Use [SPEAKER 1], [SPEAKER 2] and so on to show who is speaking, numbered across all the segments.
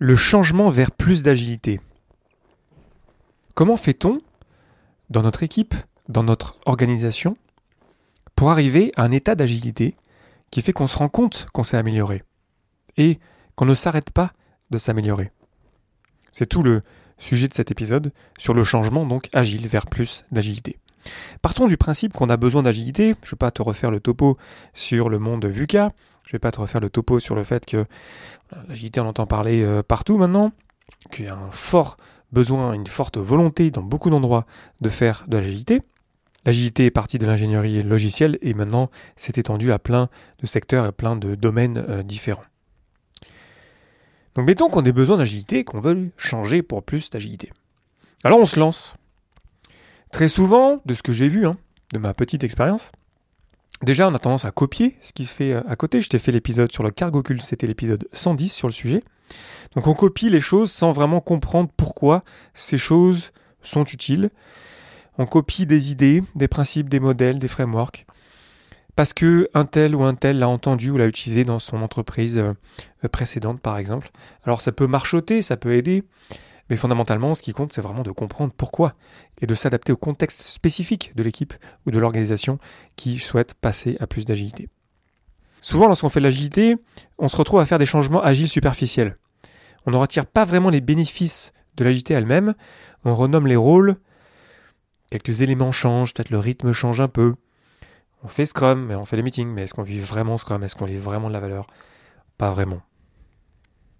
[SPEAKER 1] Le changement vers plus d'agilité. Comment fait-on dans notre équipe, dans notre organisation, pour arriver à un état d'agilité qui fait qu'on se rend compte qu'on s'est amélioré et qu'on ne s'arrête pas de s'améliorer? C'est tout le sujet de cet épisode sur le changement donc agile vers plus d'agilité. Partons du principe qu'on a besoin d'agilité. Je ne vais pas te refaire le topo sur le monde VUCA. Je ne vais pas te refaire le topo sur le fait que l'agilité, on entend parler euh, partout maintenant, qu'il y a un fort besoin, une forte volonté dans beaucoup d'endroits de faire de l'agilité. L'agilité est partie de l'ingénierie logicielle et maintenant s'est étendue à plein de secteurs et plein de domaines euh, différents. Donc mettons qu'on ait besoin d'agilité, qu'on veut changer pour plus d'agilité. Alors on se lance. Très souvent, de ce que j'ai vu, hein, de ma petite expérience, Déjà, on a tendance à copier ce qui se fait euh, à côté. Je t'ai fait l'épisode sur le cargo cul, c'était l'épisode 110 sur le sujet. Donc on copie les choses sans vraiment comprendre pourquoi ces choses sont utiles. On copie des idées, des principes, des modèles, des frameworks. Parce que un tel ou un tel l'a entendu ou l'a utilisé dans son entreprise euh, précédente, par exemple. Alors ça peut marchoter, ça peut aider, mais fondamentalement, ce qui compte, c'est vraiment de comprendre pourquoi et de s'adapter au contexte spécifique de l'équipe ou de l'organisation qui souhaite passer à plus d'agilité. Souvent, lorsqu'on fait de l'agilité, on se retrouve à faire des changements agiles superficiels. On ne retire pas vraiment les bénéfices de l'agilité elle-même, on renomme les rôles, quelques éléments changent, peut-être le rythme change un peu. On fait Scrum, mais on fait les meetings, mais est-ce qu'on vit vraiment Scrum? Est-ce qu'on vit vraiment de la valeur? Pas vraiment.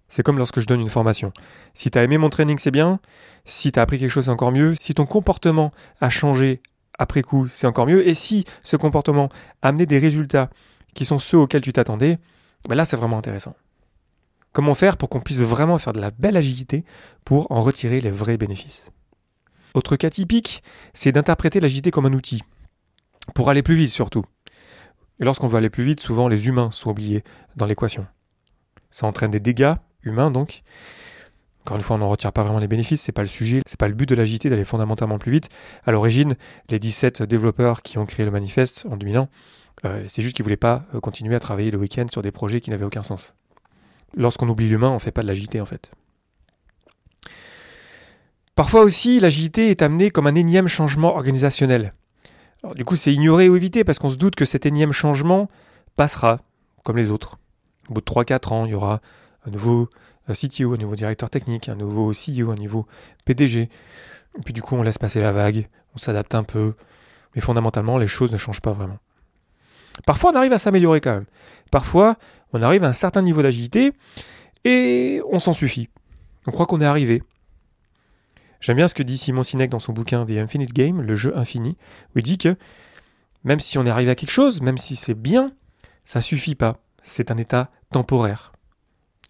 [SPEAKER 1] C'est comme lorsque je donne une formation. Si tu as aimé mon training, c'est bien. Si tu as appris quelque chose, c'est encore mieux. Si ton comportement a changé après coup, c'est encore mieux. Et si ce comportement a amené des résultats qui sont ceux auxquels tu t'attendais, ben là, c'est vraiment intéressant. Comment faire pour qu'on puisse vraiment faire de la belle agilité pour en retirer les vrais bénéfices? Autre cas typique, c'est d'interpréter l'agilité comme un outil. Pour aller plus vite surtout. Et lorsqu'on veut aller plus vite, souvent les humains sont oubliés dans l'équation. Ça entraîne des dégâts humain donc. Encore une fois, on n'en retire pas vraiment les bénéfices, c'est pas le sujet, c'est pas le but de l'agilité d'aller fondamentalement plus vite. À l'origine, les 17 développeurs qui ont créé le manifeste en 2001, euh, c'est juste qu'ils voulaient pas euh, continuer à travailler le week-end sur des projets qui n'avaient aucun sens. Lorsqu'on oublie l'humain, on fait pas de l'agilité en fait. Parfois aussi, l'agilité est amenée comme un énième changement organisationnel. Du coup, c'est ignoré ou évité parce qu'on se doute que cet énième changement passera, comme les autres. Au bout de 3-4 ans, il y aura un nouveau euh, CTO, un nouveau directeur technique, un nouveau CEO, un nouveau PDG. Et puis du coup, on laisse passer la vague, on s'adapte un peu, mais fondamentalement, les choses ne changent pas vraiment. Parfois, on arrive à s'améliorer quand même. Parfois, on arrive à un certain niveau d'agilité et on s'en suffit. On croit qu'on est arrivé. J'aime bien ce que dit Simon Sinek dans son bouquin The Infinite Game, le jeu infini, où il dit que même si on est arrivé à quelque chose, même si c'est bien, ça suffit pas. C'est un état temporaire.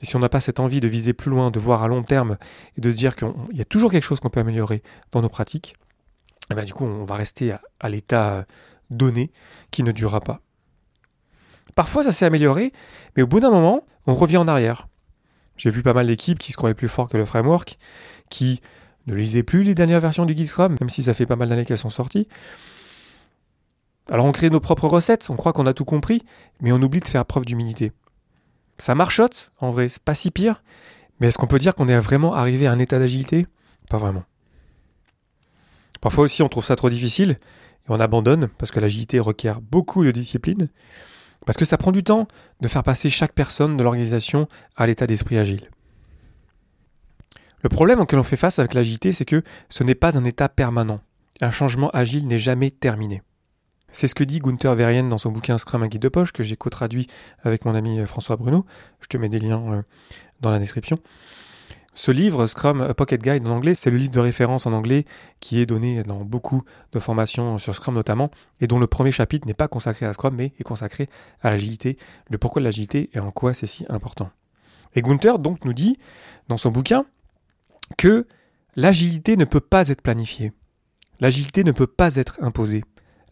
[SPEAKER 1] Et si on n'a pas cette envie de viser plus loin, de voir à long terme et de se dire qu'il y a toujours quelque chose qu'on peut améliorer dans nos pratiques, eh ben, du coup, on va rester à, l'état donné qui ne durera pas. Parfois, ça s'est amélioré, mais au bout d'un moment, on revient en arrière. J'ai vu pas mal d'équipes qui se croyaient plus forts que le framework, qui ne lisaient plus les dernières versions du Git même si ça fait pas mal d'années qu'elles sont sorties. Alors on crée nos propres recettes, on croit qu'on a tout compris, mais on oublie de faire preuve d'humilité. Ça marchote, en vrai, c'est pas si pire. Mais est-ce qu'on peut dire qu'on est vraiment arrivé à un état d'agilité? Pas vraiment. Parfois aussi, on trouve ça trop difficile et on abandonne parce que l'agilité requiert beaucoup de discipline, parce que ça prend du temps de faire passer chaque personne de l'organisation à l'état d'esprit agile. Le problème auquel on fait face avec l'agilité, c'est que ce n'est pas un état permanent. Un changement agile n'est jamais terminé. C'est ce que dit Gunther Verheyen dans son bouquin Scrum, un guide de poche, que j'ai co-traduit avec mon ami euh, François Bruno. Je te mets des liens euh, dans la description. Ce livre, Scrum Pocket Guide en anglais, c'est le livre de référence en anglais qui est donné dans beaucoup de formations sur Scrum notamment, et dont le premier chapitre n'est pas consacré à Scrum, mais est consacré à l'agilité, le pourquoi de l'agilité et en quoi c'est si important. Et Gunther donc nous dit dans son bouquin que l'agilité ne peut pas être planifiée. L'agilité ne peut pas être imposée.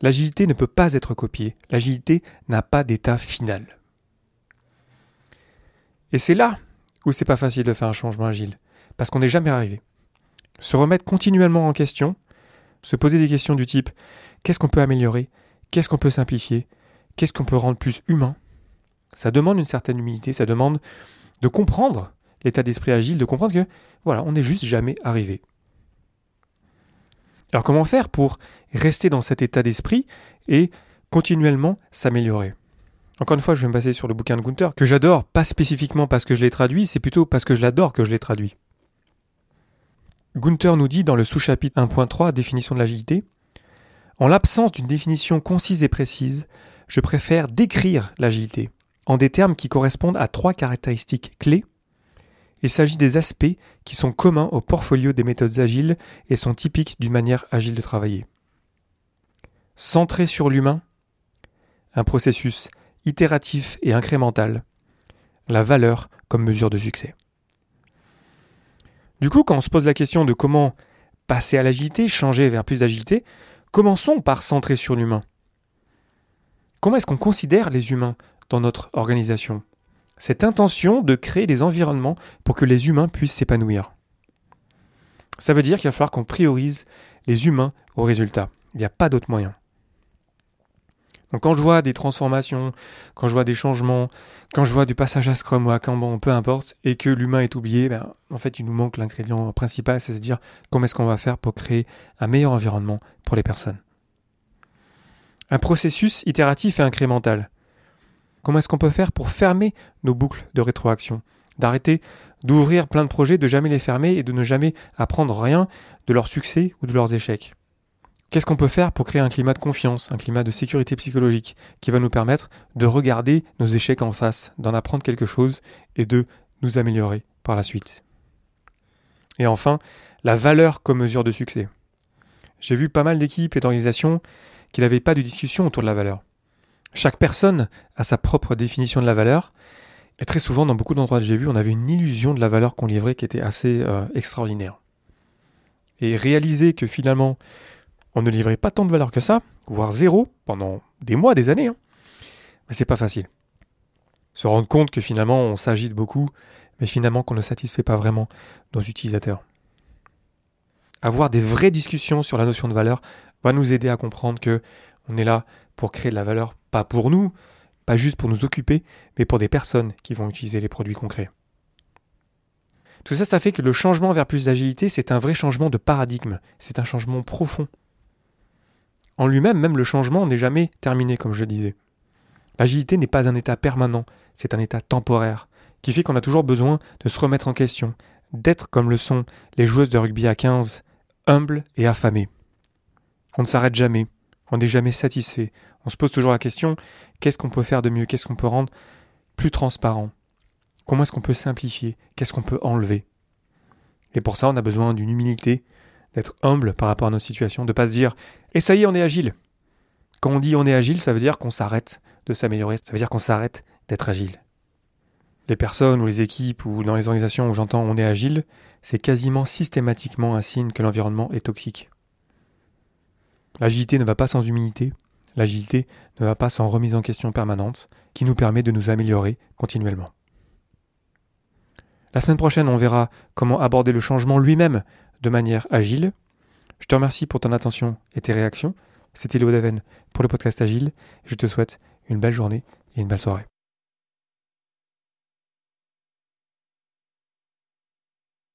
[SPEAKER 1] L'agilité ne peut pas être copiée. L'agilité n'a pas d'état final. Et c'est là où c'est pas facile de faire un changement agile, parce qu'on n'est jamais arrivé. Se remettre continuellement en question, se poser des questions du type qu'est-ce qu'on peut améliorer, qu'est-ce qu'on peut simplifier, qu'est-ce qu'on peut rendre plus humain, ça demande une certaine humilité, ça demande de comprendre l'état d'esprit agile, de comprendre que voilà, on n'est juste jamais arrivé. Alors comment faire pour rester dans cet état d'esprit et continuellement s'améliorer? Encore une fois, je vais me baser sur le bouquin de Gunther, que j'adore, pas spécifiquement parce que je l'ai traduit, c'est plutôt parce que je l'adore que je l'ai traduit. Gunther nous dit dans le sous-chapitre 1.3, définition de l'agilité, En l'absence d'une définition concise et précise, je préfère décrire l'agilité en des termes qui correspondent à trois caractéristiques clés. Il s'agit des aspects qui sont communs au portfolio des méthodes agiles et sont typiques d'une manière agile de travailler. Centré sur l'humain, un processus itératif et incrémental, la valeur comme mesure de succès. Du coup, quand on se pose la question de comment passer à l'agilité, changer vers plus d'agilité, commençons par centrer sur l'humain. Comment est-ce qu'on considère les humains dans notre organisation? Cette intention de créer des environnements pour que les humains puissent s'épanouir. Ça veut dire qu'il va falloir qu'on priorise les humains au résultat. Il n'y a pas d'autre moyen. Donc quand je vois des transformations, quand je vois des changements, quand je vois du passage à Scrum ou à Kanban, peu importe, et que l'humain est oublié, ben, en fait il nous manque l'ingrédient principal, c'est se dire comment est-ce qu'on va faire pour créer un meilleur environnement pour les personnes? Un processus itératif et incrémental. Comment est-ce qu'on peut faire pour fermer nos boucles de rétroaction? D'arrêter d'ouvrir plein de projets, de jamais les fermer et de ne jamais apprendre rien de leurs succès ou de leurs échecs? Qu'est-ce qu'on peut faire pour créer un climat de confiance, un climat de sécurité psychologique qui va nous permettre de regarder nos échecs en face, d'en apprendre quelque chose et de nous améliorer par la suite? Et enfin, la valeur comme mesure de succès. J'ai vu pas mal d'équipes et d'organisations qui n'avaient pas de discussion autour de la valeur. Chaque personne a sa propre définition de la valeur, et très souvent, dans beaucoup d'endroits que j'ai vus, on avait une illusion de la valeur qu'on livrait qui était assez euh, extraordinaire. Et réaliser que finalement, on ne livrait pas tant de valeur que ça, voire zéro, pendant des mois, des années. Hein. C'est pas facile. Se rendre compte que finalement on s'agite beaucoup, mais finalement qu'on ne satisfait pas vraiment nos utilisateurs. Avoir des vraies discussions sur la notion de valeur va nous aider à comprendre que on est là pour créer de la valeur, pas pour nous, pas juste pour nous occuper, mais pour des personnes qui vont utiliser les produits concrets. Tout ça, ça fait que le changement vers plus d'agilité, c'est un vrai changement de paradigme, c'est un changement profond en lui-même, même le changement n'est jamais terminé, comme je le disais. L'agilité n'est pas un état permanent, c'est un état temporaire, qui fait qu'on a toujours besoin de se remettre en question, d'être comme le sont les joueuses de rugby à 15, humbles et affamées. On ne s'arrête jamais, on n'est jamais satisfait, on se pose toujours la question qu'est-ce qu'on peut faire de mieux, qu'est-ce qu'on peut rendre plus transparent, comment est-ce qu'on peut simplifier, qu'est-ce qu'on peut enlever? Et pour ça, on a besoin d'une humilité, d'être humble par rapport à nos situations, de pas se dire et ça y est, on est agile. Quand on dit on est agile, ça veut dire qu'on s'arrête de s'améliorer, ça veut dire qu'on s'arrête d'être agile. Les personnes ou les équipes ou dans les organisations où j'entends on est agile, c'est quasiment systématiquement un signe que l'environnement est toxique. L'agilité ne va pas sans humilité, l'agilité ne va pas sans remise en question permanente qui nous permet de nous améliorer continuellement. La semaine prochaine, on verra comment aborder le changement lui-même de manière agile. Je te remercie pour ton attention et tes réactions. C'était Léo Daven pour le podcast Agile. Je te souhaite une belle journée et une belle soirée.